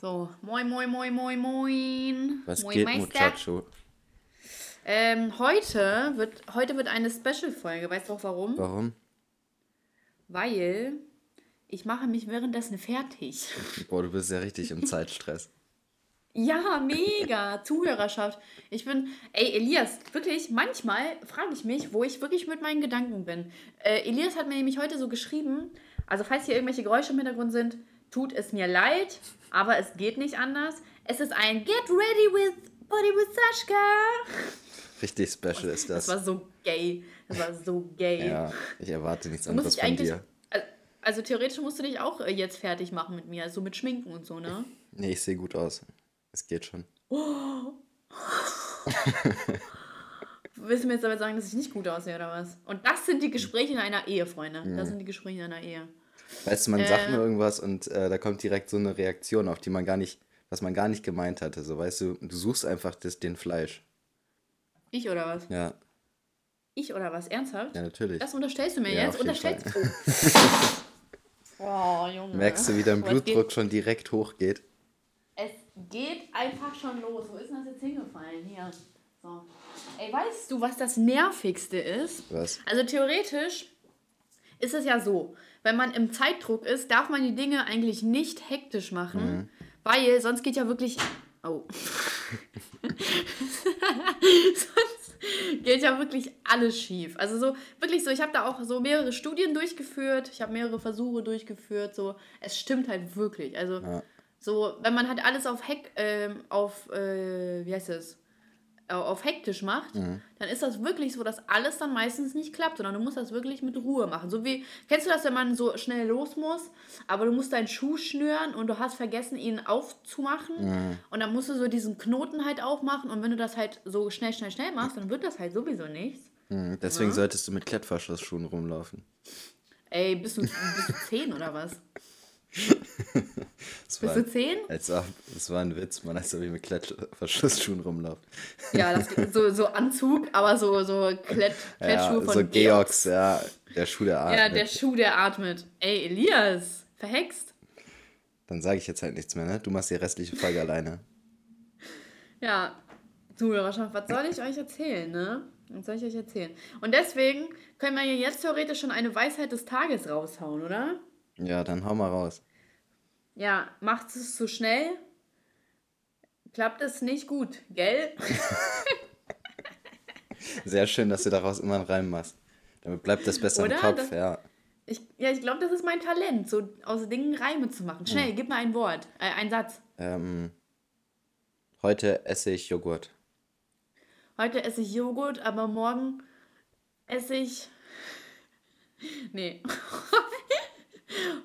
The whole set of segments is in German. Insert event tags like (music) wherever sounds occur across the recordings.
So, moin, moin, moin, moin, moin. Was moin, geht, Meister. Muchacho? Ähm, heute wird, heute wird eine Special-Folge. Weißt du auch warum? Warum? Weil ich mache mich währenddessen fertig. (laughs) Boah, du bist ja richtig im Zeitstress. (laughs) Ja, mega. Zuhörerschaft. Ich bin, ey, Elias, wirklich, manchmal frage ich mich, wo ich wirklich mit meinen Gedanken bin. Äh, Elias hat mir nämlich heute so geschrieben, also falls hier irgendwelche Geräusche im Hintergrund sind, tut es mir leid, aber es geht nicht anders. Es ist ein Get ready with Body with Sascha. Richtig special ist Das das. war so gay. Das war so gay. Ja, ich erwarte nichts anderes von dir. al- also theoretisch musst du dich auch äh, jetzt fertig machen mit mir, also mit Schminken und so, ne? Nee, ich sehe gut aus. Es geht schon. (laughs) Willst du mir jetzt aber sagen, dass ich nicht gut aussehe oder was? Und das sind die Gespräche in einer Ehe, Freunde. Das sind die Gespräche in einer Ehe. Weißt du, man sagt Äh. mir irgendwas und äh, da kommt direkt so eine Reaktion, auf die man gar nicht, was man gar nicht gemeint hatte. So, weißt du, du suchst einfach das, den Fleisch. Ich oder was? Ja, Ich oder was? Ernsthaft? ja, natürlich. Das unterstellst du mir Ja, jetzt? auf jeden Unterstellst Fall. du? (laughs) oh, Junge. Merkst du, wie dein Blutdruck schon direkt hochgeht? Es geht einfach schon los. Wo ist denn das jetzt hingefallen? Hier. So. Ey, weißt du, was das Nervigste ist? Was? Also theoretisch ist es ja so, wenn man im Zeitdruck ist, darf man die Dinge eigentlich nicht hektisch machen, weil sonst geht ja wirklich. Oh. (laughs) sonst geht ja wirklich alles schief. Also so, wirklich so, ich habe da auch so mehrere Studien durchgeführt, ich habe mehrere Versuche durchgeführt, so, es stimmt halt wirklich. Also Ja. so, wenn man halt alles auf Heck, ähm, auf, äh, wie heißt es? Äh, auf hektisch macht, dann ist das wirklich so, dass alles dann meistens nicht klappt, sondern du musst das wirklich mit Ruhe machen. So wie, kennst du das, wenn man so schnell los muss, aber du musst deinen Schuh schnüren und du hast vergessen, ihn aufzumachen und dann musst du so diesen Knoten halt aufmachen und wenn du das halt so schnell, schnell, schnell machst, dann wird das halt sowieso nichts. Hm, deswegen solltest du mit Klettverschlussschuhen rumlaufen. Ey, bist du, bist du zehn oder was? (laughs) (laughs) Bist war, du zehn? das war ein Witz, man, als ob ich mit Klettverschlussschuhen rumlaufe. Ja, das, (laughs) so, so Anzug, aber so, so Klett, Ja, Klettschuhe von so Georgs, ja, der Schuh der Art. Ja, der Schuh, der atmet. Ey, Elias, verhext. Dann sage ich jetzt halt nichts mehr, ne? Du machst die restliche Folge alleine. (laughs) Ja, Zuhörerschaft, was soll ich euch erzählen, ne? Was soll ich euch erzählen? Und deswegen können wir ja jetzt theoretisch schon eine Weisheit des Tages raushauen, oder? Ja, dann hau mal raus. Ja, macht es zu schnell, klappt es nicht gut, gell? (laughs) Sehr schön, dass du daraus immer einen Reim machst. Damit bleibt das besser Oder? im Kopf, Das- ja. Ich, ja, ich glaube, das ist mein Talent, so aus Dingen Reime zu machen. Schnell, gib mir ein Wort, äh, einen Satz. Ähm, heute esse ich Joghurt. Heute esse ich Joghurt, aber morgen esse ich. (laughs) Nee. (laughs)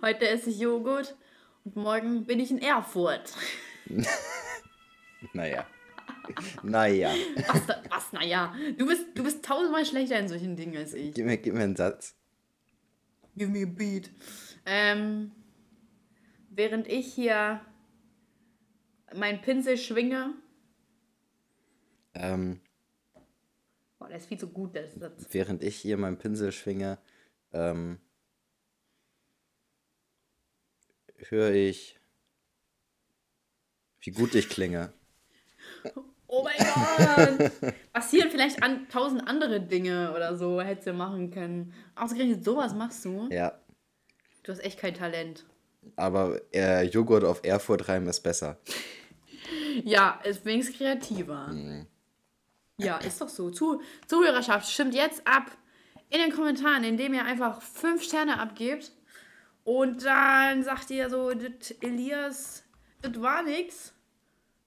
Heute esse ich Joghurt und morgen bin ich in Erfurt. (laughs) Naja. naja. Was, was naja. Du bist, du bist tausendmal schlechter in solchen Dingen als ich. Gib mir, gib mir einen Satz. Give me a beat. Ähm, während ich hier meinen Pinsel schwinge. Ähm, Boah, der ist viel zu gut, der Satz. während ich hier meinen Pinsel schwinge, ähm, höre ich, wie gut ich klinge. Oh mein Gott! Passieren vielleicht an, tausend andere Dinge oder so, hättest du machen können. Ausgerechnet sowas machst du. Ja, Du hast echt kein Talent. aber äh, Joghurt auf Erfurt reimen ist besser. Ja, ist wenigstens kreativer. Ja, ist doch so. Zu, Zuhörerschaft, stimmt jetzt ab in den Kommentaren, indem ihr einfach fünf Sterne abgebt. Und dann sagt ihr so, das Elias, das war nix.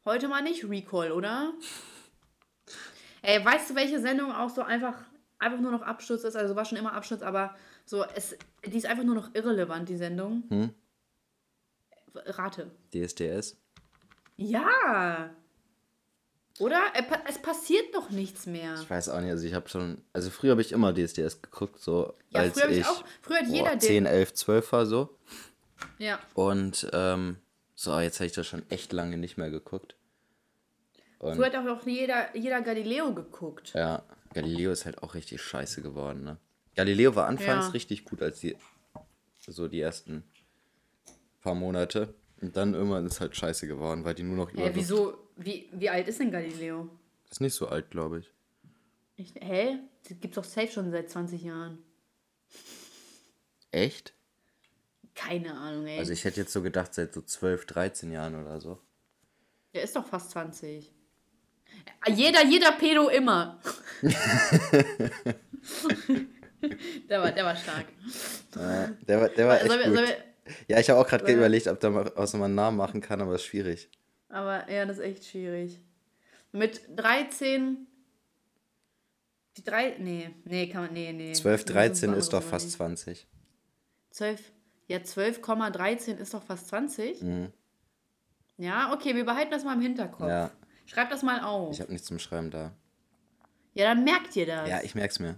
Heute mal nicht Recall, oder? Ey, weißt du, welche Sendung auch so einfach, einfach nur noch Absturz ist? Also war schon immer Absturz, aber so, es, die ist einfach nur noch irrelevant, die Sendung. Hm? Rate. DSDS? Ja. Oder? Es passiert doch nichts mehr. Ich weiß auch nicht, also ich habe schon, also früher habe ich immer DSDS geguckt, so Ja, als früher hab ich ich auch- früher hat boah, jeder den- 10, 11, 12 war so. Ja. Und ähm, so, jetzt habe ich das schon echt lange nicht mehr geguckt. Und Früher hat auch jeder, jeder Galileo geguckt. ja, Galileo ist halt auch richtig scheiße geworden, ne? Galileo war anfangs Ja. richtig gut als die, so die ersten paar Monate. Und dann irgendwann ist halt scheiße geworden, weil die nur noch Hä, wieso? Wie, wie alt ist denn Galileo? Ist nicht so alt, glaube ich. Ich, hä? Das gibt's doch safe schon seit 20 Jahren. Echt? Keine Ahnung, ey. Also ich hätte jetzt so gedacht, seit so 12, 13 Jahren oder so. Der ist doch fast 20. Jeder, jeder Pedo immer. (laughs) der, war, der war stark. Ja, der war, der war echt gut. Ja, ich habe auch gerade überlegt, ob da mal aus mal einen Namen machen kann, aber ist schwierig. Aber ja, das ist echt schwierig. Mit 13. Die drei. Nee, nee, kann man. Nee, nee. 12, Das 13 andere ist doch fast nicht. 20. 12. Ja, 12,13 ist doch fast 20. Mhm. Ja, okay, wir behalten das mal im Hinterkopf. Ja, Schreib das mal auf. ich habe nichts zum Schreiben da. Ja, dann merkt ihr das. Ja, ich merk's mir.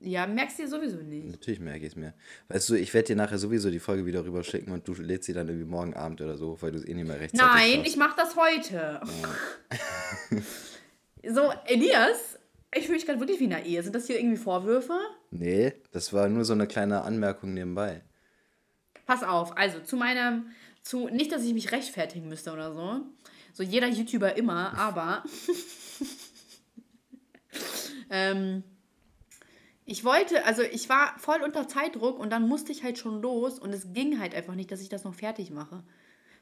Ja, merkst du dir sowieso nicht. Natürlich merke ich es mir. Weißt du, ich werde dir nachher sowieso die Folge wieder rüber schicken und du lädst sie dann irgendwie morgen Abend oder so, weil du es eh nicht mehr rechtzeitig Nein, schaffst. ich mach das heute. so, Elias, ich fühle mich gerade wirklich wie in einer Ehe. Sind das hier irgendwie Vorwürfe? Nee, das war nur so eine kleine Anmerkung nebenbei. Pass auf, also zu meinem, zu, nicht, dass ich mich rechtfertigen müsste oder so. So jeder YouTuber immer, aber (laughs) ähm, ich wollte, also ich war voll unter Zeitdruck und dann musste ich halt schon los und es ging halt einfach nicht, dass ich das noch fertig mache.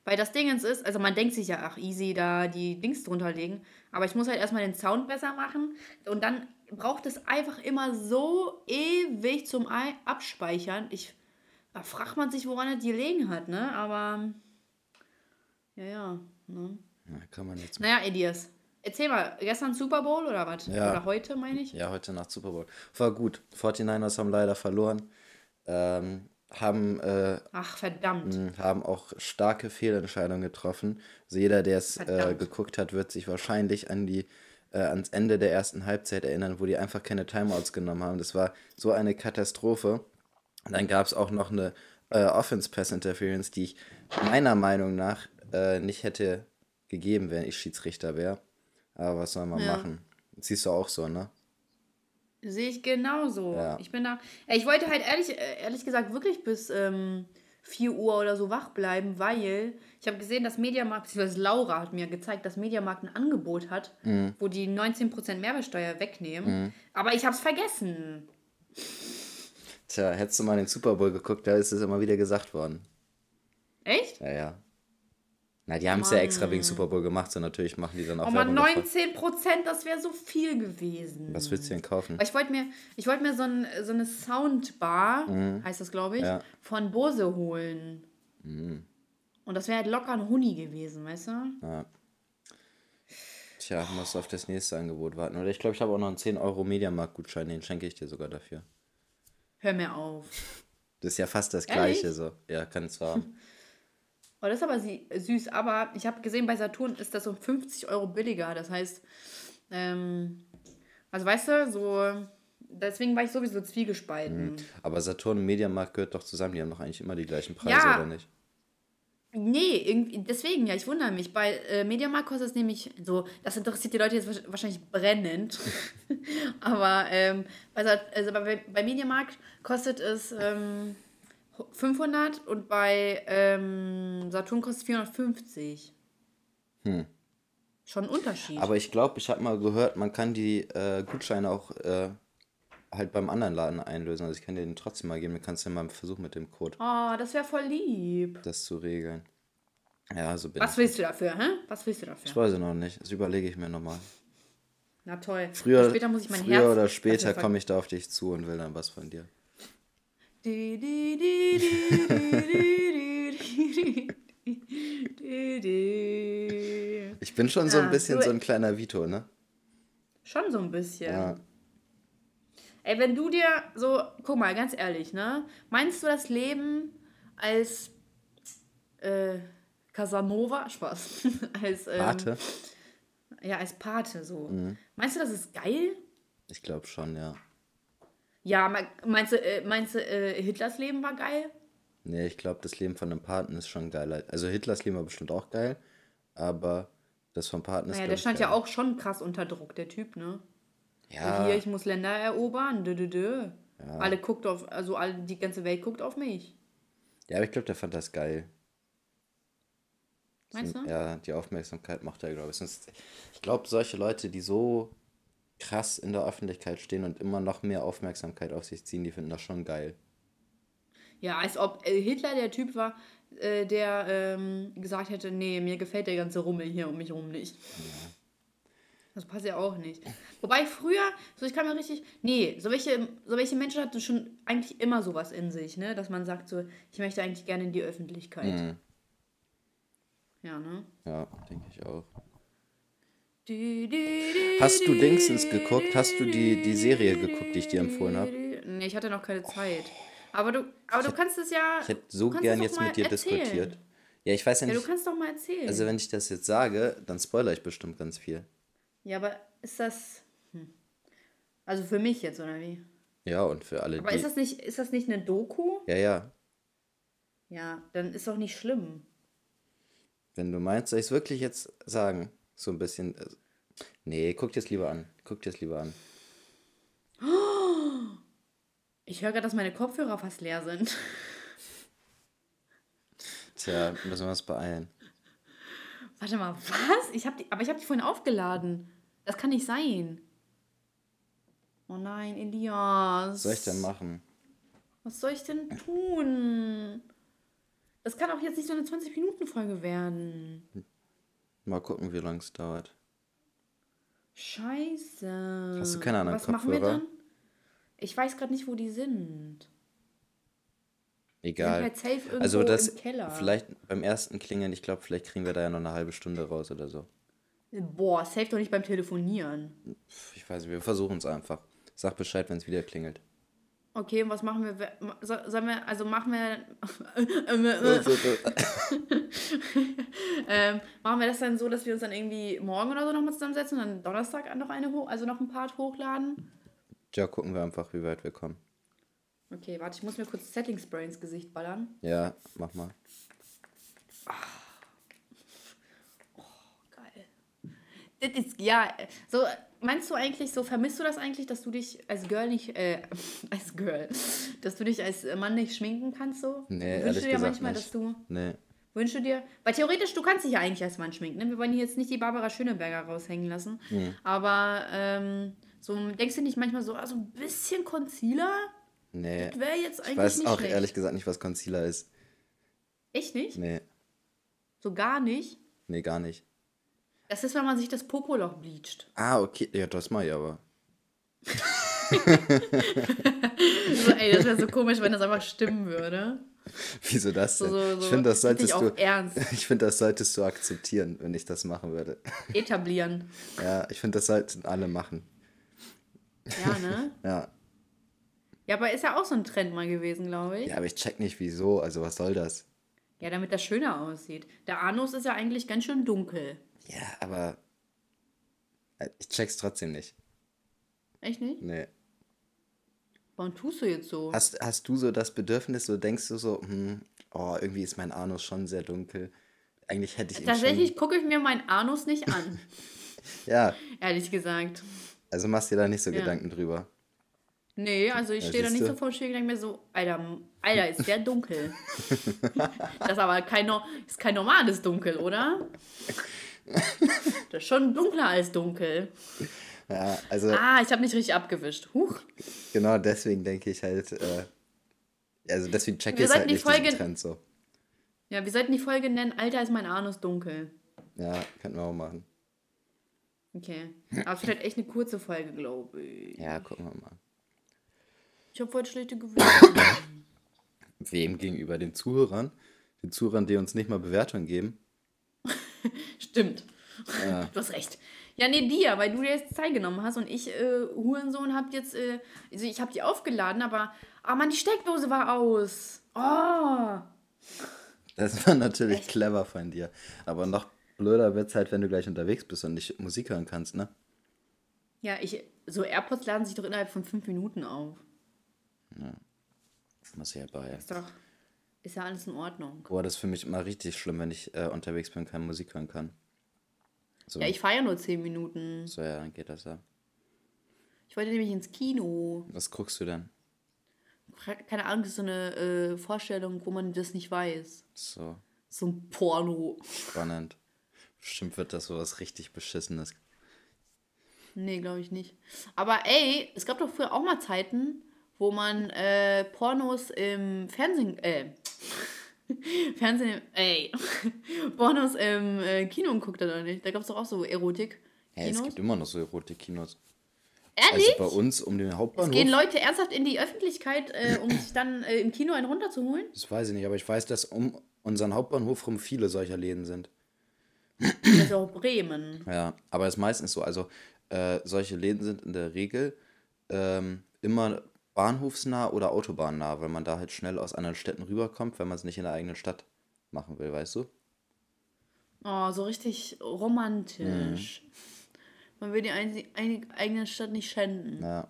Weil das Ding ist, also man denkt sich ja, ach easy, da die Dings drunter legen, aber ich muss halt erstmal den Sound besser machen und dann braucht es einfach immer so ewig zum Ei- Abspeichern. Ich, da fragt man sich, woran es gelegen hat, ne? Aber, ja, ja, ne? Ja, kann man jetzt. Naja, Elias, erzähl mal, gestern Super Bowl oder was? Ja. Oder heute, meine ich? Ja, heute Nacht Super Bowl. War gut. 49ers haben leider verloren. Ähm, haben, äh, Ach, verdammt. haben auch starke Fehlentscheidungen getroffen. Also jeder, der es äh, geguckt hat, wird sich wahrscheinlich an die, äh, ans Ende der ersten Halbzeit erinnern, wo die einfach keine Timeouts genommen haben. Das war so eine Katastrophe. Und dann gab es auch noch eine äh, Offense Pass Interference, die ich meiner Meinung nach äh, nicht hätte gegeben, wenn ich Schiedsrichter wäre. Aber was soll man Ja. machen? Das siehst du auch so, ne? Sehe ich genauso. Ja. Ich bin da. Ich wollte halt ehrlich, äh, ehrlich gesagt wirklich bis ähm, 4 Uhr oder so wach bleiben, weil ich habe gesehen, dass Mediamarkt, beziehungsweise Laura hat mir gezeigt, dass Mediamarkt ein Angebot hat, Mhm. wo die 19% Mehrwertsteuer wegnehmen. Aber ich habe es vergessen. Tja, hättest du mal den Super Bowl geguckt, da ist es immer wieder gesagt worden. Echt? Ja, ja. Na, die haben es ja extra wegen Super Bowl gemacht, so natürlich machen die dann auch Oh man, Werbung davon. 19%, das wäre so viel gewesen. Was willst du denn kaufen? Ich wollte mir, ich wollte mir so, ein, so eine Soundbar, heißt das glaube ich, Ja. von Bose holen. Und das wäre halt locker ein Huni gewesen, weißt du? Ja. Tja, musst du auf das nächste Angebot warten. Oder ich glaube, ich habe auch noch einen 10 Euro Mediamarkt-Gutschein, den schenke ich dir sogar dafür. Hör mir auf. Das ist ja fast das Ehrlich? gleiche so. Ja, kannst du haben. (laughs) Oh, das ist aber sie- süß. Aber ich habe gesehen, bei Saturn ist das um 50 Euro billiger. Das heißt, ähm, also weißt du, so, deswegen war ich sowieso zwiegespalten. Aber Saturn und Mediamarkt gehört doch zusammen, die haben doch eigentlich immer die gleichen Preise, Ja. oder nicht? Nee, irgendwie, deswegen, ja, ich wundere mich. Bei äh, Mediamarkt kostet es nämlich so, das interessiert die Leute jetzt wahrsch- wahrscheinlich brennend. (laughs) Aber ähm, bei, Sat- also bei, bei Mediamarkt kostet es ähm, 500 und bei ähm, Saturn kostet es 450. Schon ein Unterschied. Aber ich glaube, ich habe mal gehört, man kann die äh, Gutscheine auch äh, halt beim anderen Laden einlösen. Also ich kann dir den trotzdem mal geben. Du kannst ja mal versuchen mit dem Code oh, das wäre voll lieb. das zu regeln. Ja, so bin Was ich. willst du dafür, hä? Was willst du Ich dafür? weiß es noch nicht. Das überlege ich mir nochmal. Na toll. Früher, später muss ich mein früher Herz oder später komme ich da auf dich zu und will dann was von dir. Ich bin schon so ein bisschen du- so ein kleiner Vito, ne? Schon so ein bisschen. Ja. Ey, wenn du dir so, guck mal, ganz ehrlich, ne? Meinst du das Leben als äh, Casanova? Spaß. (laughs) als, ähm, Warte. Ja, als Pate so. Mhm. Meinst du, das ist geil? Ich glaube schon, ja. Ja, me- meinst du, äh, meinst du äh, Hitlers Leben war geil? Nee, ich glaube, das Leben von einem Paten ist schon geiler. Also Hitlers Leben war bestimmt auch geil, aber das vom Paten ist Naja, der stand ja geiler. auch schon krass unter Druck, der Typ, ne? Ja, Hier, ich muss Länder erobern. Dö, dö, dö. Alle guckt auf, also alle, die ganze Welt guckt auf mich. ja, aber ich glaube, der fand das geil. Meinst du? Ja, die Aufmerksamkeit macht er, glaube ich. Sonst, ich glaube, solche Leute, die so krass in der Öffentlichkeit stehen und immer noch mehr Aufmerksamkeit auf sich ziehen, die finden das schon geil. Ja, als ob äh, Hitler der Typ war, äh, der ähm, gesagt hätte, nee, mir gefällt der ganze Rummel hier um mich rum nicht. Das passt ja auch nicht. Wobei früher, so ich kann mir richtig, nee, so welche, so welche Menschen hatten schon eigentlich immer sowas in sich, ne? Dass man sagt so, ich möchte eigentlich gerne in die Öffentlichkeit. Mhm. Ja, ne? Ja, denke ich auch. Hast du Dingsens geguckt? Hast du die, die Serie geguckt, die ich dir empfohlen habe? Nee, ich hatte noch keine Zeit. Aber du, aber du kannst es ja. Ich hätte so gern jetzt mit dir erzählen. diskutiert. Ja, ich weiß ja Ja, nicht. du kannst doch mal erzählen. Also, wenn ich das jetzt sage, dann spoilere ich bestimmt ganz viel. ja, aber ist das. Hm. Also für mich jetzt, oder wie? Ja, und für alle, Aber die. ist das nicht, ist das nicht eine Doku? Ja, ja. Ja, dann ist doch nicht schlimm. Wenn du meinst, soll ich es wirklich jetzt sagen? So ein bisschen. äh, Nee, guck dir es lieber an. Guck dir es lieber an. (gasps) Ich höre gerade, dass meine Kopfhörer fast leer sind. Tja, müssen wir uns beeilen. Warte mal, was? Ich hab die, aber ich habe die vorhin aufgeladen. Das kann nicht sein. Oh nein, Elias. Was soll ich denn machen? Was soll ich denn tun? Das kann auch jetzt nicht so eine 20-Minuten-Folge werden. Mal gucken, wie lange es dauert. Scheiße. Hast du keine anderen Was machen wir Kopfhörer? dann? Ich weiß gerade nicht, wo die sind. Die sind Egal. halt safe irgendwo Also das im Keller. vielleicht beim ersten Klingeln, ich glaube, vielleicht kriegen wir da ja noch eine halbe Stunde raus oder so. Boah, safe doch nicht beim Telefonieren. Ich weiß nicht, wir versuchen es einfach. Sag Bescheid, wenn es wieder klingelt. Okay, und was machen wir? Sollen wir, also machen wir, (laughs) ähm, machen wir das dann so, dass wir uns dann irgendwie morgen oder so nochmal zusammensetzen und dann Donnerstag noch eine hoch, also noch ein Part hochladen? ja, gucken wir einfach, wie weit wir kommen. Okay, warte, ich muss mir kurz Setting Spray ins Gesicht ballern. Ja, mach mal. Geil. Das ist, ja, so, meinst du eigentlich, so vermisst du das eigentlich, dass du dich als Girl nicht, äh, (laughs) als Girl, dass du dich als Mann nicht schminken kannst, so? Nee, Wünschst ehrlich du dir gesagt manchmal, nicht. dass du, Nee. wünschst du dir, weil theoretisch, du kannst dich ja eigentlich als Mann schminken, ne? Wir wollen hier jetzt nicht die Barbara Schöneberger raushängen lassen, Mhm. aber, ähm, so, denkst du nicht manchmal so, also ein bisschen Concealer? Nee. Das wäre jetzt eigentlich Ich weiß nicht auch schlecht. ehrlich gesagt nicht, was Concealer ist. Echt nicht? Nee. So gar nicht? Nee, gar nicht. Das ist, wenn man sich das Popoloch bleacht. Ah, okay. Ja, das mach ich aber. So, ey, das wäre so komisch, wenn das einfach stimmen würde. Wieso das So, denn? so, so. ich finde, das solltest du. Ernst. (laughs) Ich finde, das solltest du akzeptieren, wenn ich das machen würde. Etablieren. Ja, ich finde, das sollten alle machen. Ja, ne? (laughs) Ja. Ja, aber ist ja auch so ein Trend mal gewesen, glaube ich. Ja, aber ich check nicht, wieso. Also, was soll das? Ja, damit das schöner aussieht. Der Anus ist ja eigentlich ganz schön dunkel. Ja, aber. äh, Ich check's trotzdem nicht. Echt nicht? Nee. Warum tust du jetzt so? Hast, hast du so das Bedürfnis, so denkst du so, hm, oh, irgendwie ist mein Anus schon sehr dunkel. Eigentlich hätte ich ihn Tatsächlich schon. gucke ich mir meinen Anus nicht an, (laughs) Ja, ehrlich gesagt. also machst dir da nicht so Ja. Gedanken drüber. Nee, also ich Ja, stehe da nicht siehst so du. vor dem Spiegel und denke mir so, Alter, Alter, ist der dunkel. (laughs) das ist aber kein, ist kein normales Dunkel, oder? (laughs) (laughs) Das ist schon dunkler als dunkel. Ja, also Ah, ich habe nicht richtig abgewischt. Huch. genau deswegen denke ich halt, äh, also deswegen check ich halt nicht Folge- Trend so. Ja, wir sollten die Folge nennen, Alter, ist mein Anus dunkel. Ja, könnten wir auch machen. Okay. Aber es wird halt echt eine kurze Folge, glaube ich. Ja, gucken wir mal. Ich habe heute schlechte Gewissen. Wem gegenüber? Den Zuhörern? Den Zuhörern, die uns nicht mal Bewertungen geben? (laughs) Stimmt. Ja. (laughs) Du hast recht. Ja, nee, dir, weil du dir jetzt Zeit genommen hast und ich, äh, Hurensohn, hab jetzt, äh, also ich habe die aufgeladen, aber, ah Mann, die Steckdose war aus. Oh. Das war natürlich clever von dir. Aber noch blöder wird's halt, wenn du gleich unterwegs bist und nicht Musik hören kannst, ne? Ja, ich, so AirPods laden sich doch innerhalb von fünf Minuten auf. Muss ich ja bei. Ist doch, ist ja alles in Ordnung. Boah, das ist für mich immer richtig schlimm, wenn ich äh, unterwegs bin und keine Musik hören kann. So, Ja, ich fahre ja nur zehn Minuten. so, ja, dann geht das ja. Ich wollte nämlich ins Kino. Was guckst du denn? Keine Ahnung, das ist so eine äh, Vorstellung, wo man das nicht weiß. So. So ein Porno. Spannend. Bestimmt wird das sowas richtig Beschissenes. Nee, glaube ich nicht. Aber ey, es gab doch früher auch mal Zeiten, wo man äh, Pornos im Fernsehen, äh, (laughs) Fernsehen, ey, (laughs) Pornos im äh, Kino geguckt hat oder nicht? Da gab es doch auch so Erotik. Ja, es gibt immer noch so Erotik-Kinos. Ehrlich? Also bei uns um den Es Hauptbahnhof. gehen Leute ernsthaft in die Öffentlichkeit, äh, um sich dann äh, im Kino einen runterzuholen? Das weiß ich nicht, aber ich weiß, dass um unseren Hauptbahnhof rum viele solcher Läden sind. Das ist auch Bremen. Ja, aber es ist meistens so. Also äh, solche Läden sind in der Regel ähm, immer bahnhofsnah oder autobahnnah, weil man da halt schnell aus anderen Städten rüberkommt, wenn man es nicht in der eigenen Stadt machen will, weißt du? Oh, so richtig romantisch. Man will die eigene Stadt nicht schänden. Ja.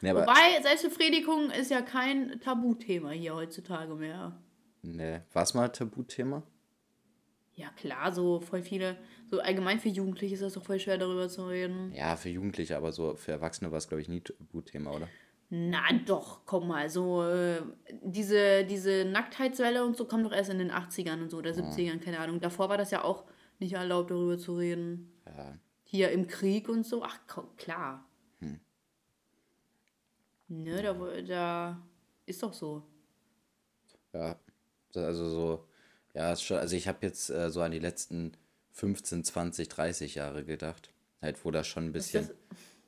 Nee, aber, Wobei, Selbstbefriedigung ist ja kein Tabuthema hier heutzutage mehr. nee, war es mal Tabuthema? Ja, klar, so voll viele, so allgemein für Jugendliche ist das doch voll schwer darüber zu reden. Ja, für Jugendliche, aber so für Erwachsene war es, glaube ich, nie Tabuthema, oder? Na doch, komm mal, so äh, diese, diese Nacktheitswelle und so kommt doch erst in den 80ern und so, oder 70ern, keine Ahnung. Davor war das ja auch nicht erlaubt, darüber zu reden. Ja. Hier im Krieg und so, ach komm, klar. Ne, da, da ist doch so. Ja, also so, ja, schon, also ich habe jetzt äh, so an die letzten 15, 20, 30 Jahre gedacht. Halt, wo das schon ein bisschen,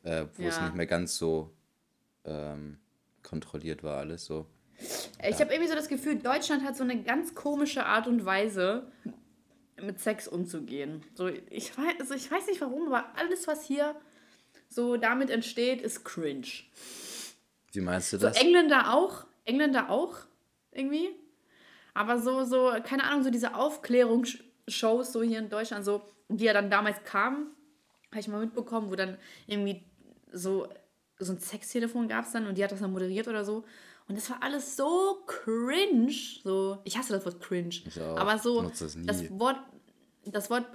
äh, wo es Ja. nicht mehr ganz so ähm, kontrolliert war, alles so. Ich habe irgendwie so das Gefühl, Deutschland hat so eine ganz komische Art und Weise, mit Sex umzugehen. So, ich, weiß, also ich weiß nicht warum, aber alles, was hier so damit entsteht, ist cringe. Wie meinst du So das? Engländer auch, Engländer auch irgendwie. Aber so, so, keine Ahnung, so diese Aufklärungsshows so hier in Deutschland, so, die ja dann damals kamen, habe ich mal mitbekommen, wo dann irgendwie so, so ein Sextelefon gab es dann und die hat das dann moderiert oder so. Und das war alles so cringe. So, ich hasse das Wort cringe. Ich auch. Aber so, nie. das Wort, das Wort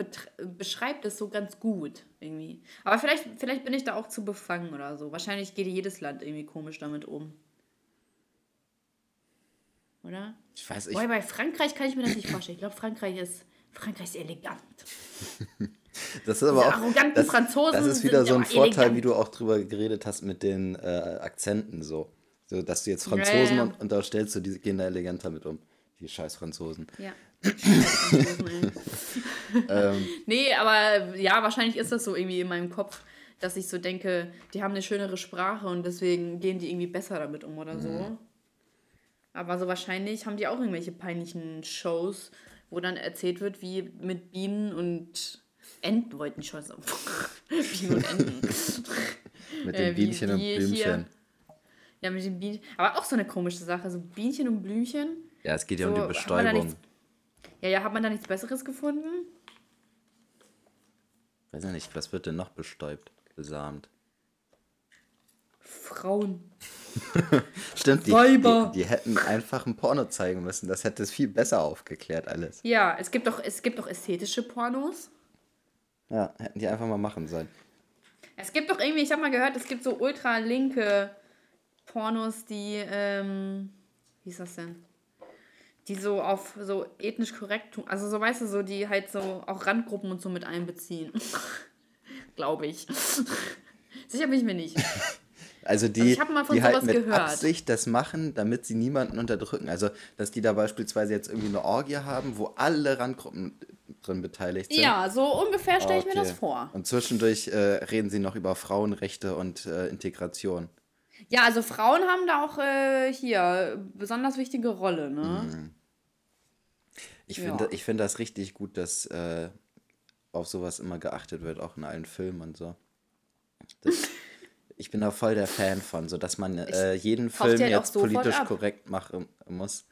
beschreibt es so ganz gut irgendwie. Aber vielleicht, vielleicht bin ich da auch zu befangen oder so. Wahrscheinlich geht jedes Land irgendwie komisch damit um. Oder? Ich weiß, ich, Wobei bei Frankreich kann ich mir das nicht vorstellen. Ich glaube, Frankreich ist, Frankreich ist elegant. (laughs) das ist aber diese auch, arroganten das, Franzosen das ist wieder so ein Vorteil, elegant. wie du auch drüber geredet hast mit den äh, Akzenten so. So, dass du jetzt Franzosen ja. und unterstellst, so, die gehen da eleganter mit um. Die scheiß Franzosen. Ja. (clears throat) (laughs) Ähm, nee, aber ja, wahrscheinlich ist das so irgendwie in meinem Kopf, dass ich so denke, die haben eine schönere Sprache und deswegen gehen die irgendwie besser damit um oder so. Aber so wahrscheinlich haben die auch irgendwelche peinlichen Shows, wo dann erzählt wird, wie mit Bienen und Enten wollten schon so. Bienen und Enten. mit (laughs) Äh, den wie- Bienchen und wie hier- Blümchen. Ja, mit den Bienchen. Aber auch so eine komische Sache, so Bienchen und Blümchen. Ja, es geht ja um So, die man da Bestäubung. nichts- Ja, ja, hat man da nichts Besseres gefunden? Weiß ja nicht, was wird denn noch bestäubt? Besamt. Frauen. (laughs) Stimmt, die, die, die hätten einfach ein Porno zeigen müssen. Das hätte es viel besser aufgeklärt alles. Ja, es gibt doch, es gibt doch ästhetische Pornos. Ja, hätten die einfach mal machen sollen. Es gibt doch irgendwie, ich habe mal gehört, es gibt so ultra linke Pornos, die, ähm, wie ist das denn? Die so auf so ethnisch korrekt tun. Also so, weißt du, so, die halt so auch Randgruppen und so mit einbeziehen. (laughs) Glaube ich. (laughs) Sicher bin ich mir nicht. (laughs) Also die, Also ich hab mal von die halt mit gehört. Absicht das machen, damit sie niemanden unterdrücken. Also, dass die da beispielsweise jetzt irgendwie eine Orgie haben, wo alle Randgruppen drin beteiligt sind. Ja, so ungefähr stelle ich mir das Okay. vor. Und zwischendurch äh, reden sie noch über Frauenrechte und äh, Integration. Ja, also Frauen haben da auch äh, hier besonders wichtige Rolle, ne? Ich Ja. finde ich find das richtig gut, dass äh, auf sowas immer geachtet wird, auch in allen Filmen und so. Das, (laughs) ich bin da voll der Fan von, so dass man äh, jeden Film halt jetzt politisch korrekt machen muss.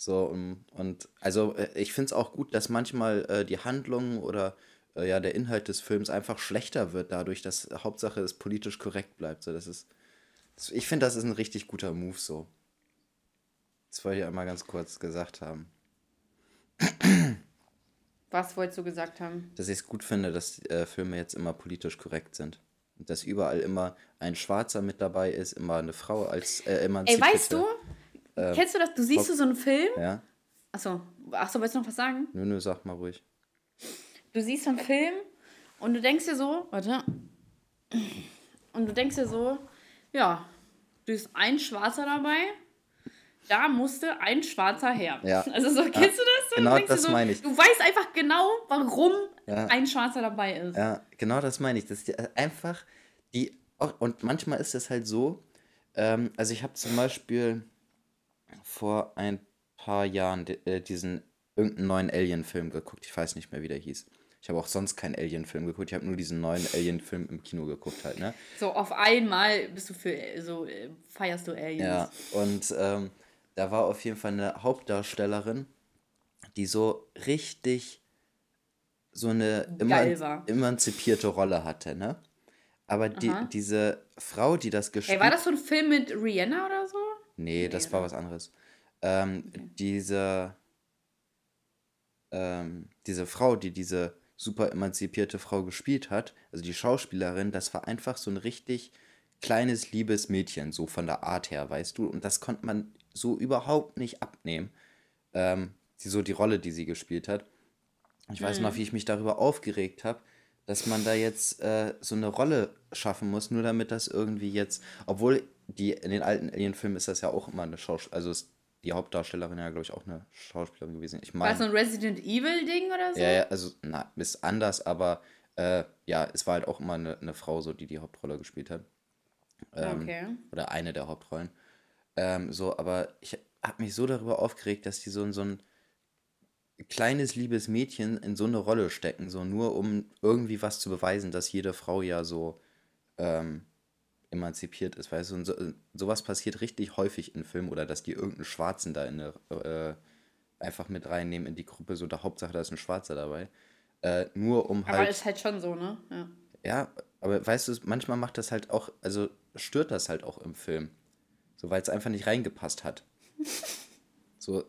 So, und, und also äh, ich finde es auch gut, dass manchmal äh, die Handlung oder äh, ja, der Inhalt des Films einfach schlechter wird, dadurch, dass Hauptsache es politisch korrekt bleibt. So, das ist, das, ich finde, das ist ein richtig guter Move so. Das wollte ich einmal ganz kurz gesagt haben. Was wolltest du gesagt haben? dass ich es gut finde, dass äh, Filme jetzt immer politisch korrekt sind. Und dass überall immer ein Schwarzer mit dabei ist, immer eine Frau als äh, Ey, emanzipierte. weißt du, kennst du das? Du siehst du so einen Film? Ja, Achso, achso, willst du noch was sagen? Nö, nö, sag mal ruhig. Du siehst so einen Film und du denkst dir so, warte. Und du denkst dir so, ja, du ist ein Schwarzer dabei, da musste ein Schwarzer her. Ja. (laughs) Also so, kennst Ja. du das? So, Genau du das so, meine ich. Du weißt einfach genau, warum Ja. ein Schwarzer dabei ist. Ja, genau das meine ich. Das ist die, einfach die. auch- Und manchmal ist es halt so. Ähm, also, ich habe zum Beispiel vor ein paar Jahren äh, diesen irgendeinen neuen Alien-Film geguckt. Ich weiß nicht mehr, wie der hieß. Ich habe auch sonst keinen Alien-Film geguckt. Ich habe nur diesen neuen Alien-Film im Kino geguckt halt, ne? So auf einmal bist du für so äh, feierst du Aliens. Ja, und ähm, da war auf jeden Fall eine Hauptdarstellerin, die so richtig so eine eman emanzipierte Rolle hatte, ne? Aber die, Aha. diese Frau, die das Ey, gespielt war das so ein Film mit Rihanna oder so? Nee, das war was anderes. Ähm, diese, ähm, diese Frau, die diese super emanzipierte Frau gespielt hat, also die Schauspielerin, das war einfach so ein richtig kleines, liebes Mädchen, so von der Art her, weißt du? Und das konnte man so überhaupt nicht abnehmen. Ähm, die, so die Rolle, die sie gespielt hat. Ich weiß noch, wie ich mich darüber aufgeregt habe, dass man da jetzt äh, so eine Rolle schaffen muss, nur damit das irgendwie jetzt, obwohl die in den alten Alien-Filmen ist das ja auch immer eine Schauspielerin, also ist die Hauptdarstellerin ja, glaube ich, auch eine Schauspielerin gewesen. Ich War das so ein Resident Evil Ding oder so? ja, ja, also, na, ist anders, aber äh, ja, es war halt auch immer eine, eine Frau, so, die die Hauptrolle gespielt hat. Ähm, Okay. Oder eine der Hauptrollen. Ähm, so, aber ich habe mich so darüber aufgeregt, dass die so in so ein kleines, liebes Mädchen in so eine Rolle stecken, so nur um irgendwie was zu beweisen, dass jede Frau ja so ähm, emanzipiert ist, weißt du, und so, sowas passiert richtig häufig in Filmen oder dass die irgendeinen Schwarzen da in eine, äh, einfach mit reinnehmen in die Gruppe, so der Hauptsache, da ist ein Schwarzer dabei. Äh, nur um Aber halt. ist halt schon so, ne? Ja. Ja, aber weißt du, manchmal macht das halt auch, also stört das halt auch im Film. So, weil es einfach nicht reingepasst hat. (laughs) So,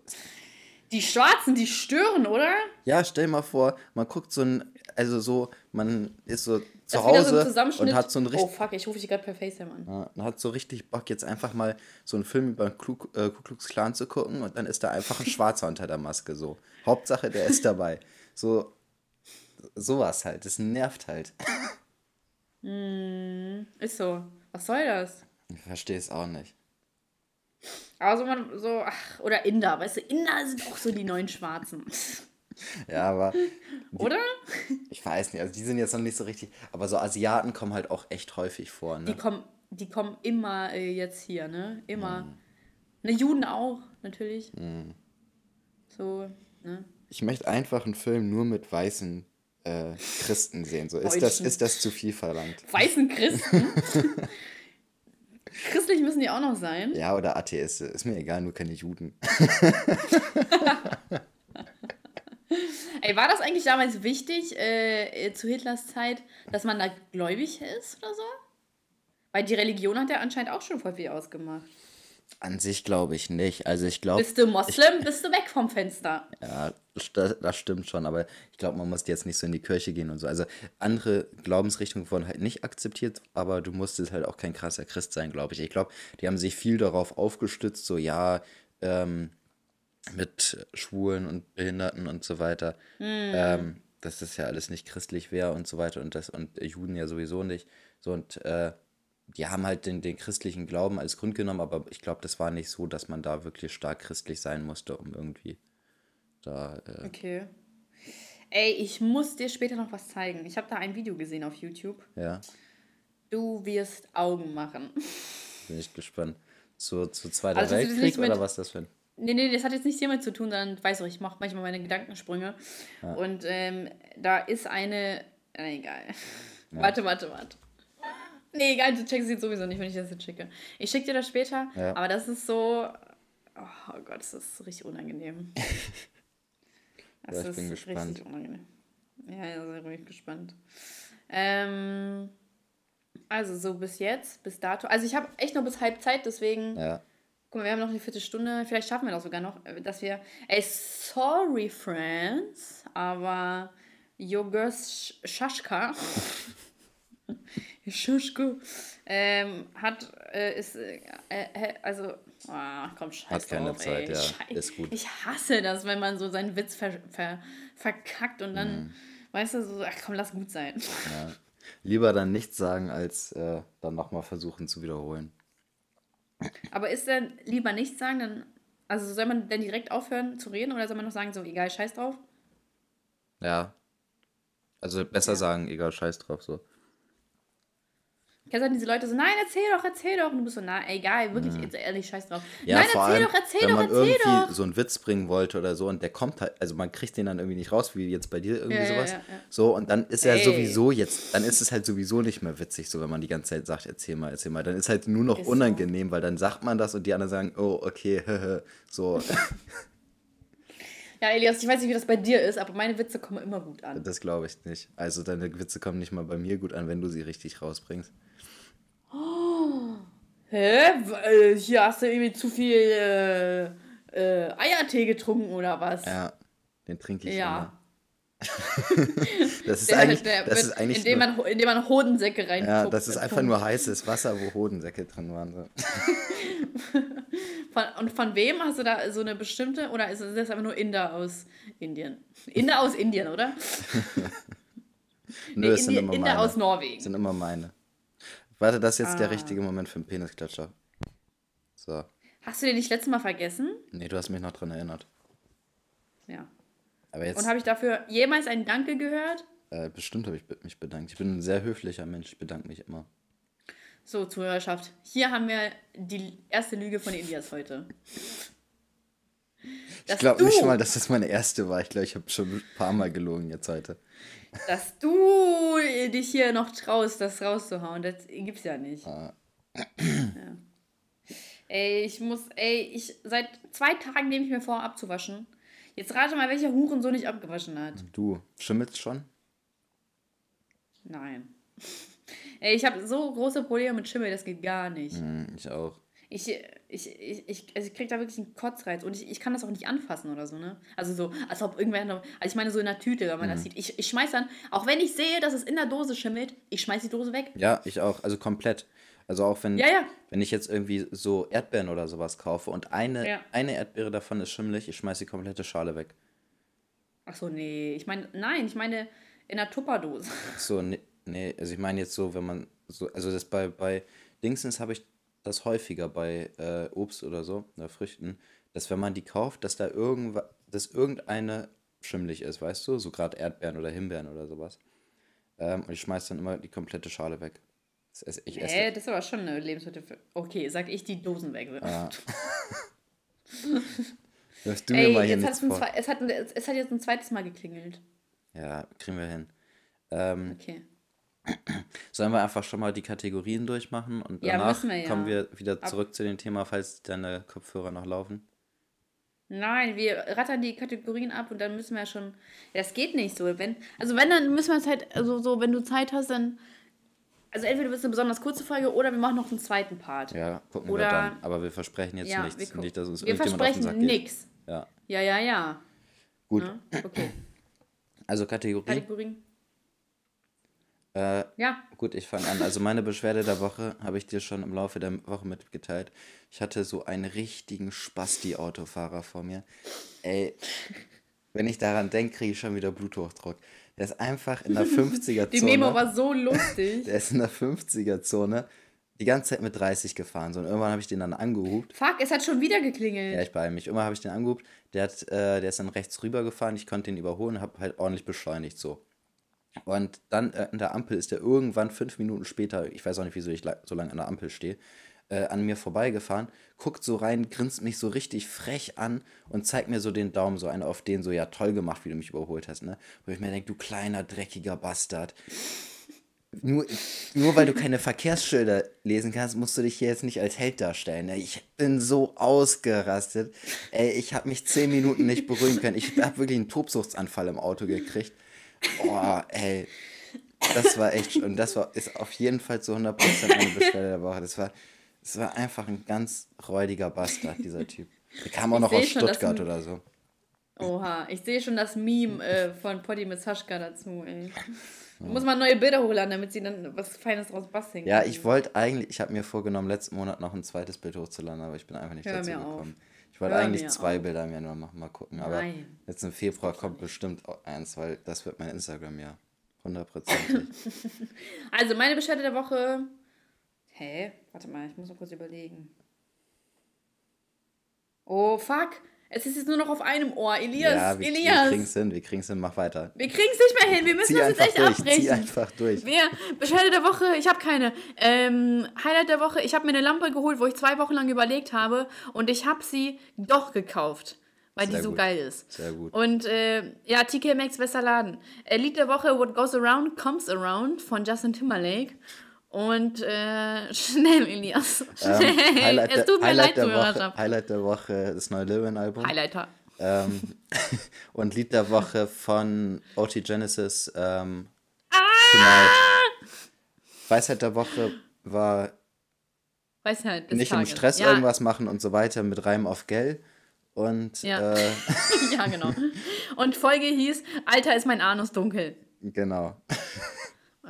Die Schwarzen, die stören, oder? ja, stell mal vor, man guckt so ein, also so, man ist so zu so Hause Zusammenschnitt. und hat so ein oh richtig, fuck, ich rufe dich gerade per FaceTime an. ja, und hat so richtig Bock, jetzt einfach mal so einen Film über den Ku, äh, Ku Klux Klan zu gucken und dann ist da einfach ein (laughs) Schwarzer unter der Maske, so. Hauptsache, der ist dabei. So, sowas halt, das nervt halt. (laughs) Ist so. Was soll das? Ich verstehe es auch nicht. Also man so, ach, oder Inder, weißt du, Inder sind auch so die neuen Schwarzen. (laughs) (laughs) Ja, aber Oder? Ich weiß nicht, also die sind jetzt noch nicht so richtig, aber so Asiaten kommen halt auch echt häufig vor, Die ne? kommen, die kommen immer äh, jetzt hier, ne? Immer. Mhm. Ne, Juden auch, natürlich. So, ne? Ich möchte einfach einen Film nur mit weißen äh, Christen sehen. So, ist das, ist das zu viel verlangt? Weißen Christen. (laughs) Christlich müssen die auch noch sein. Ja, oder Atheiste, ist mir egal, nur keine Juden. (laughs) Ey, war das eigentlich damals wichtig, äh, äh, zu Hitlers Zeit, dass man da gläubig ist oder so? Weil die Religion hat ja anscheinend auch schon voll viel ausgemacht. An sich glaube ich nicht. Also ich glaube, Bist du Moslem, bist du weg vom Fenster. ja, das, das stimmt schon, aber ich glaube, man muss jetzt nicht so in die Kirche gehen und so. Also andere Glaubensrichtungen wurden halt nicht akzeptiert, aber du musstest halt auch kein krasser Christ sein, glaube ich. Ich glaube, die haben sich viel darauf aufgestützt, so ja, ähm, mit Schwulen und Behinderten und so weiter. Ähm, dass das ja alles nicht christlich wäre und so weiter und das und Juden ja sowieso nicht. So und äh, die haben halt den, den christlichen Glauben als Grund genommen, aber ich glaube, das war nicht so, dass man da wirklich stark christlich sein musste, um irgendwie da. Äh, Okay. Ey, ich muss dir später noch was zeigen. Ich habe da ein Video gesehen auf YouTube. ja, Du wirst Augen machen. bin ich gespannt. Zu, zu Zweiter Also, Weltkrieg oder was das für ein. Nee, nee, das hat jetzt nichts hiermit zu tun, sondern weißt du, ich mache manchmal meine Gedankensprünge. Und ähm, da ist eine. Äh, egal. Warte, warte, warte. Nee, egal, du checkst es sowieso nicht, wenn ich das jetzt schicke. Ich schicke dir das später, Ja. aber das ist so. Oh Gott, das ist richtig unangenehm. (laughs) Das Ja, ich bin ist gespannt. richtig unangenehm. Ja, ja, sehr ruhig gespannt. Ähm, also so bis jetzt, bis dato. Also ich habe echt nur bis halb Zeit, deswegen. Ja. Guck mal, wir haben noch eine Viertelstunde. Vielleicht schaffen wir das sogar noch, äh, dass wir. Ey, sorry, Friends, aber Jogers Schaschka. (laughs) Schaschka. Ähm, hat, äh, ist, äh, äh, also Ah, komm, scheiß Hat keine drauf, Zeit, ey. ja. Scheiß. Ist gut. Ich hasse das, wenn man so seinen Witz ver ver verkackt und dann, mm. weißt du, so, ach komm, lass gut sein. Ja. Lieber dann nichts sagen, als äh, dann nochmal versuchen zu wiederholen. Aber ist denn lieber nichts sagen, dann, also soll man denn direkt aufhören zu reden oder soll man noch sagen, so, egal, scheiß drauf? Ja. Also besser ja. sagen, egal, scheiß drauf, so. Kennst du diese Leute so, nein, erzähl doch, erzähl doch. Und du bist so, na, egal, wirklich, jetzt ehrlich, scheiß drauf. Ja, nein, erzähl allem, doch, erzähl wenn doch, man erzähl irgendwie doch. so einen Witz bringen wollte oder so und der kommt halt, also man kriegt den dann irgendwie nicht raus, wie jetzt bei dir irgendwie ja, sowas. Ja, ja, so, und dann ist er sowieso jetzt, dann ist es halt sowieso nicht mehr witzig, so wenn man die ganze Zeit sagt, erzähl mal, erzähl mal. Dann ist halt nur noch ist unangenehm, so. weil dann sagt man das und die anderen sagen, oh, okay, (laughs) so. Ja, Elias, ich weiß nicht, wie das bei dir ist, aber meine Witze kommen immer gut an. Das glaube ich nicht. Also deine Witze kommen nicht mal bei mir gut an, wenn du sie richtig rausbringst. Oh, hä? Hier hast du irgendwie zu viel äh, äh, Eiertee getrunken oder was? Ja, den trinke ich ja. immer. (laughs) das ist der, eigentlich, der das ist eigentlich indem, nur, man, indem man Hodensäcke rein Ja, das ist einfach nur heißes Wasser, wo Hodensäcke drin waren. So. (laughs) von, und von wem hast du da so eine bestimmte, oder ist das einfach nur Inder aus Indien? Inder aus Indien, oder? (laughs) Nö, nee, es sind immer Inder meine. aus Norwegen. Das sind immer meine. Warte, das ist jetzt ah. der richtige Moment für einen Penisklatscher. So. Hast du den nicht letztes Mal vergessen? Nee, du hast mich noch dran erinnert. Ja. Aber jetzt, Und habe ich dafür jemals ein Danke gehört? Äh, bestimmt habe ich mich bedankt. Ich bin ein sehr höflicher Mensch, ich bedanke mich immer. So, Zuhörerschaft. Hier haben wir die erste Lüge von Elias heute. ich glaube nicht mal, dass das meine erste war. Ich glaube, ich habe schon ein paar Mal gelogen jetzt heute dass du dich hier noch traust, das rauszuhauen. Das gibt's ja nicht. Ah. Ja. Ey, ich muss, ey, ich seit zwei Tagen nehme ich mir vor, abzuwaschen. Jetzt rate mal, welcher Hurensohn nicht abgewaschen hat. Du, schimmelst schon? Nein. (laughs) Ey, ich habe so große Probleme mit Schimmel, das geht gar nicht. Hm, ich auch. Ich, ich, ich, ich, also ich kriege da wirklich einen Kotzreiz und ich, ich kann das auch nicht anfassen oder so, ne? Also so, als ob irgendwer noch, also ich meine so in der Tüte, wenn man mhm. das sieht. Ich, ich schmeiß dann, auch wenn ich sehe, dass es in der Dose schimmelt, ich schmeiß die Dose weg. Ja, ich auch, also komplett. Also auch wenn, ja, ja. wenn ich jetzt irgendwie so Erdbeeren oder sowas kaufe und eine, ja. eine Erdbeere davon ist schimmelig, ich schmeiß die komplette Schale weg. Ach so, nee. Ich meine, nein, ich meine in der Tupperdose. Ach so, nee, nee, also ich meine jetzt so, wenn man so, also das bei, bei Dingsens habe ich das häufiger bei äh, Obst oder so, oder Früchten, dass wenn man die kauft, dass da irgendwas, dass irgendeine schimmlig ist, weißt du? So gerade Erdbeeren oder Himbeeren oder sowas. Ähm, und ich schmeiß dann immer die komplette Schale weg. Das esse, ich esse. Äh, das ist aber schon eine Lebensmittel. Für... Okay, sag ich die Dosen weg. Hörst (laughs) (laughs) du Ey, mir mal jetzt vor. Es hat, es hat jetzt ein zweites Mal geklingelt. Ja, kriegen wir hin. Ähm, okay. (clears throat) Sollen wir einfach schon mal die Kategorien durchmachen und danach ja, wir, ja. kommen wir wieder zurück Ab zu dem Thema, falls deine Kopfhörer noch laufen? Nein, wir rattern die Kategorien ab und dann müssen wir schon. Ja, das geht nicht so. Wenn, also wenn, dann müssen wir es halt, also so, wenn du Zeit hast, dann. Also entweder wird es eine besonders kurze Folge oder wir machen noch einen zweiten Part. Ja, gucken oder, wir dann. Aber wir versprechen jetzt ja, nichts, nicht, dass uns wir versprechen nichts. Ja. Ja, ja, ja. Gut. Ja? Okay. (clears throat) Also Kategorien. Kategorien. Äh, ja. Gut, ich fange an. Also meine Beschwerde der Woche habe ich dir schon im Laufe der Woche mitgeteilt. Ich hatte so einen richtigen Spasti-Autofahrer vor mir. Ey, wenn ich daran denke, kriege ich schon wieder Bluthochdruck. Der ist einfach in der (laughs) 50er-Zone. Die Memo war so lustig. Der ist in der 50er-Zone die ganze Zeit mit 30 gefahren. So, und irgendwann habe ich den dann angehupt. Fuck, es hat schon wieder geklingelt. Ja, ich bei mich. Irgendwann habe ich den angehupt. Der, hat, äh, der ist dann rechts rüber gefahren. Ich konnte ihn überholen und habe halt ordentlich beschleunigt so. Und dann äh, an der Ampel ist er irgendwann fünf Minuten später, ich weiß auch nicht, wieso ich so lange an der Ampel stehe, äh, an mir vorbeigefahren, guckt so rein, grinst mich so richtig frech an und zeigt mir so den Daumen, so einen auf den, so ja toll gemacht, wie du mich überholt hast, ne? Wo ich mir denke, du kleiner, dreckiger Bastard. Nur, nur weil du keine (laughs) Verkehrsschilder lesen kannst, musst du dich hier jetzt nicht als Held darstellen. Ne? Ich bin so ausgerastet. Ey, ich habe mich zehn Minuten nicht beruhigen können. Ich habe wirklich einen Tobsuchtsanfall im Auto gekriegt. Boah, ey. Das war echt, und das war, ist auf jeden Fall zu 100% meine Beschwerde der Woche. Das war, das war einfach ein ganz räudiger Bastard, dieser Typ. Der kam auch ich noch aus Stuttgart schon, oder so. Oha, ich sehe schon das Meme äh, von Potti mit Saschka dazu, ey. Du musst mal neue Bilder hochladen, damit sie dann was Feines draus basteln Ja, ich wollte eigentlich, ich habe mir vorgenommen, letzten Monat noch ein zweites Bild hochzuladen, aber ich bin einfach nicht Hör dazu mir auf. Ich wollte eigentlich zwei auf. Bilder im Januar machen, mal gucken. Aber Nein. jetzt im Februar kommt bestimmt auch eins, weil das wird mein Instagram-Jahr. Hundertprozentig. (laughs) Also, meine Beschwerde der Woche. Hä? Warte mal, ich muss mal kurz überlegen. Oh, fuck. Es ist jetzt nur noch auf einem Ohr. Elias, ja, wir, wir Elias. kriegen's hin, wir kriegen's hin, mach weiter. Wir kriegen's nicht mehr hin. Wir müssen Zieh das jetzt echt durch, zieh abbrechen. einfach durch. Wir, Beschwerde der Woche, ich habe keine. Ähm, Highlight der Woche, ich habe mir eine Lampe geholt, wo ich zwei Wochen lang überlegt habe und ich habe sie doch gekauft, weil Sehr die so gut. geil ist. Sehr gut. Und äh, ja, TK Maxx bester Laden. Äh, Lied der Woche, What Goes Around Comes Around von Justin Timberlake. Und äh, (laughs) schnell, Elias. (laughs) Schnell. Ähm, Highlight, es tut mir Highlight, leid, der Woche. Highlight der Woche, das neue Lil-Wayne-Album. Highlighter. Ähm, (laughs) und Lied der Woche von OT Genesis, ähm, Ah! Tonight. Weisheit der Woche war des nicht im Tages. Stress ja, irgendwas machen und so weiter mit Reim auf Gell. Und Ja. äh, ja, genau. Und Folge hieß, Alter ist mein Anus dunkel. genau.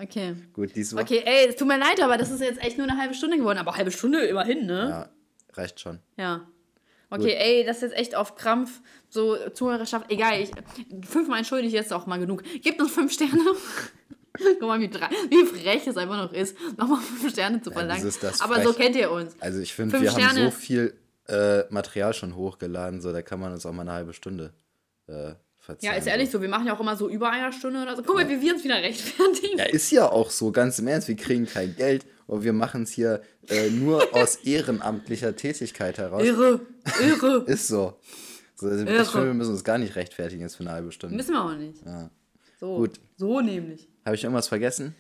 Okay. Gut, Woche Okay, ey, es tut mir leid, aber das ist jetzt echt nur eine halbe Stunde geworden. Aber halbe Stunde immerhin, ne? ja, reicht schon. Ja. Okay, ey, das ist jetzt echt auf Krampf. So, Zuhörerschaft, egal, ich, fünfmal entschuldige ich jetzt auch mal genug. Gebt uns fünf Sterne. (laughs) Guck mal, wie, drei, wie frech es einfach noch ist, nochmal fünf Sterne zu verlangen. das ist das Aber so frech. kennt ihr uns. Also ich finde, wir haben Sterne. so viel äh, Material schon hochgeladen, so da kann man uns auch mal eine halbe Stunde äh, verzeihen. Ja, ist ehrlich so, wir machen ja auch immer so über einer Stunde oder so. Guck mal, wie wir uns wieder rechtfertigen. Ja, ist ja auch so, ganz im Ernst, wir kriegen kein Geld, aber wir machen es hier äh, nur aus (laughs) ehrenamtlicher Tätigkeit heraus. Irre, irre. (laughs) Ist so. so also Irre. ich finde, wir müssen uns gar nicht rechtfertigen jetzt für eine halbe Stunde. Müssen wir auch nicht. Ja. So, Gut. so nämlich. Habe ich irgendwas vergessen?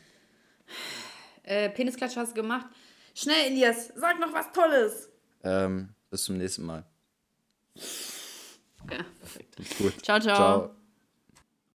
Äh, Penisklatsche hast du gemacht. Schnell, Elias, sag noch was Tolles. Ähm, bis zum nächsten Mal. Ja, perfekt. Gut. Ciao, ciao. Ciao.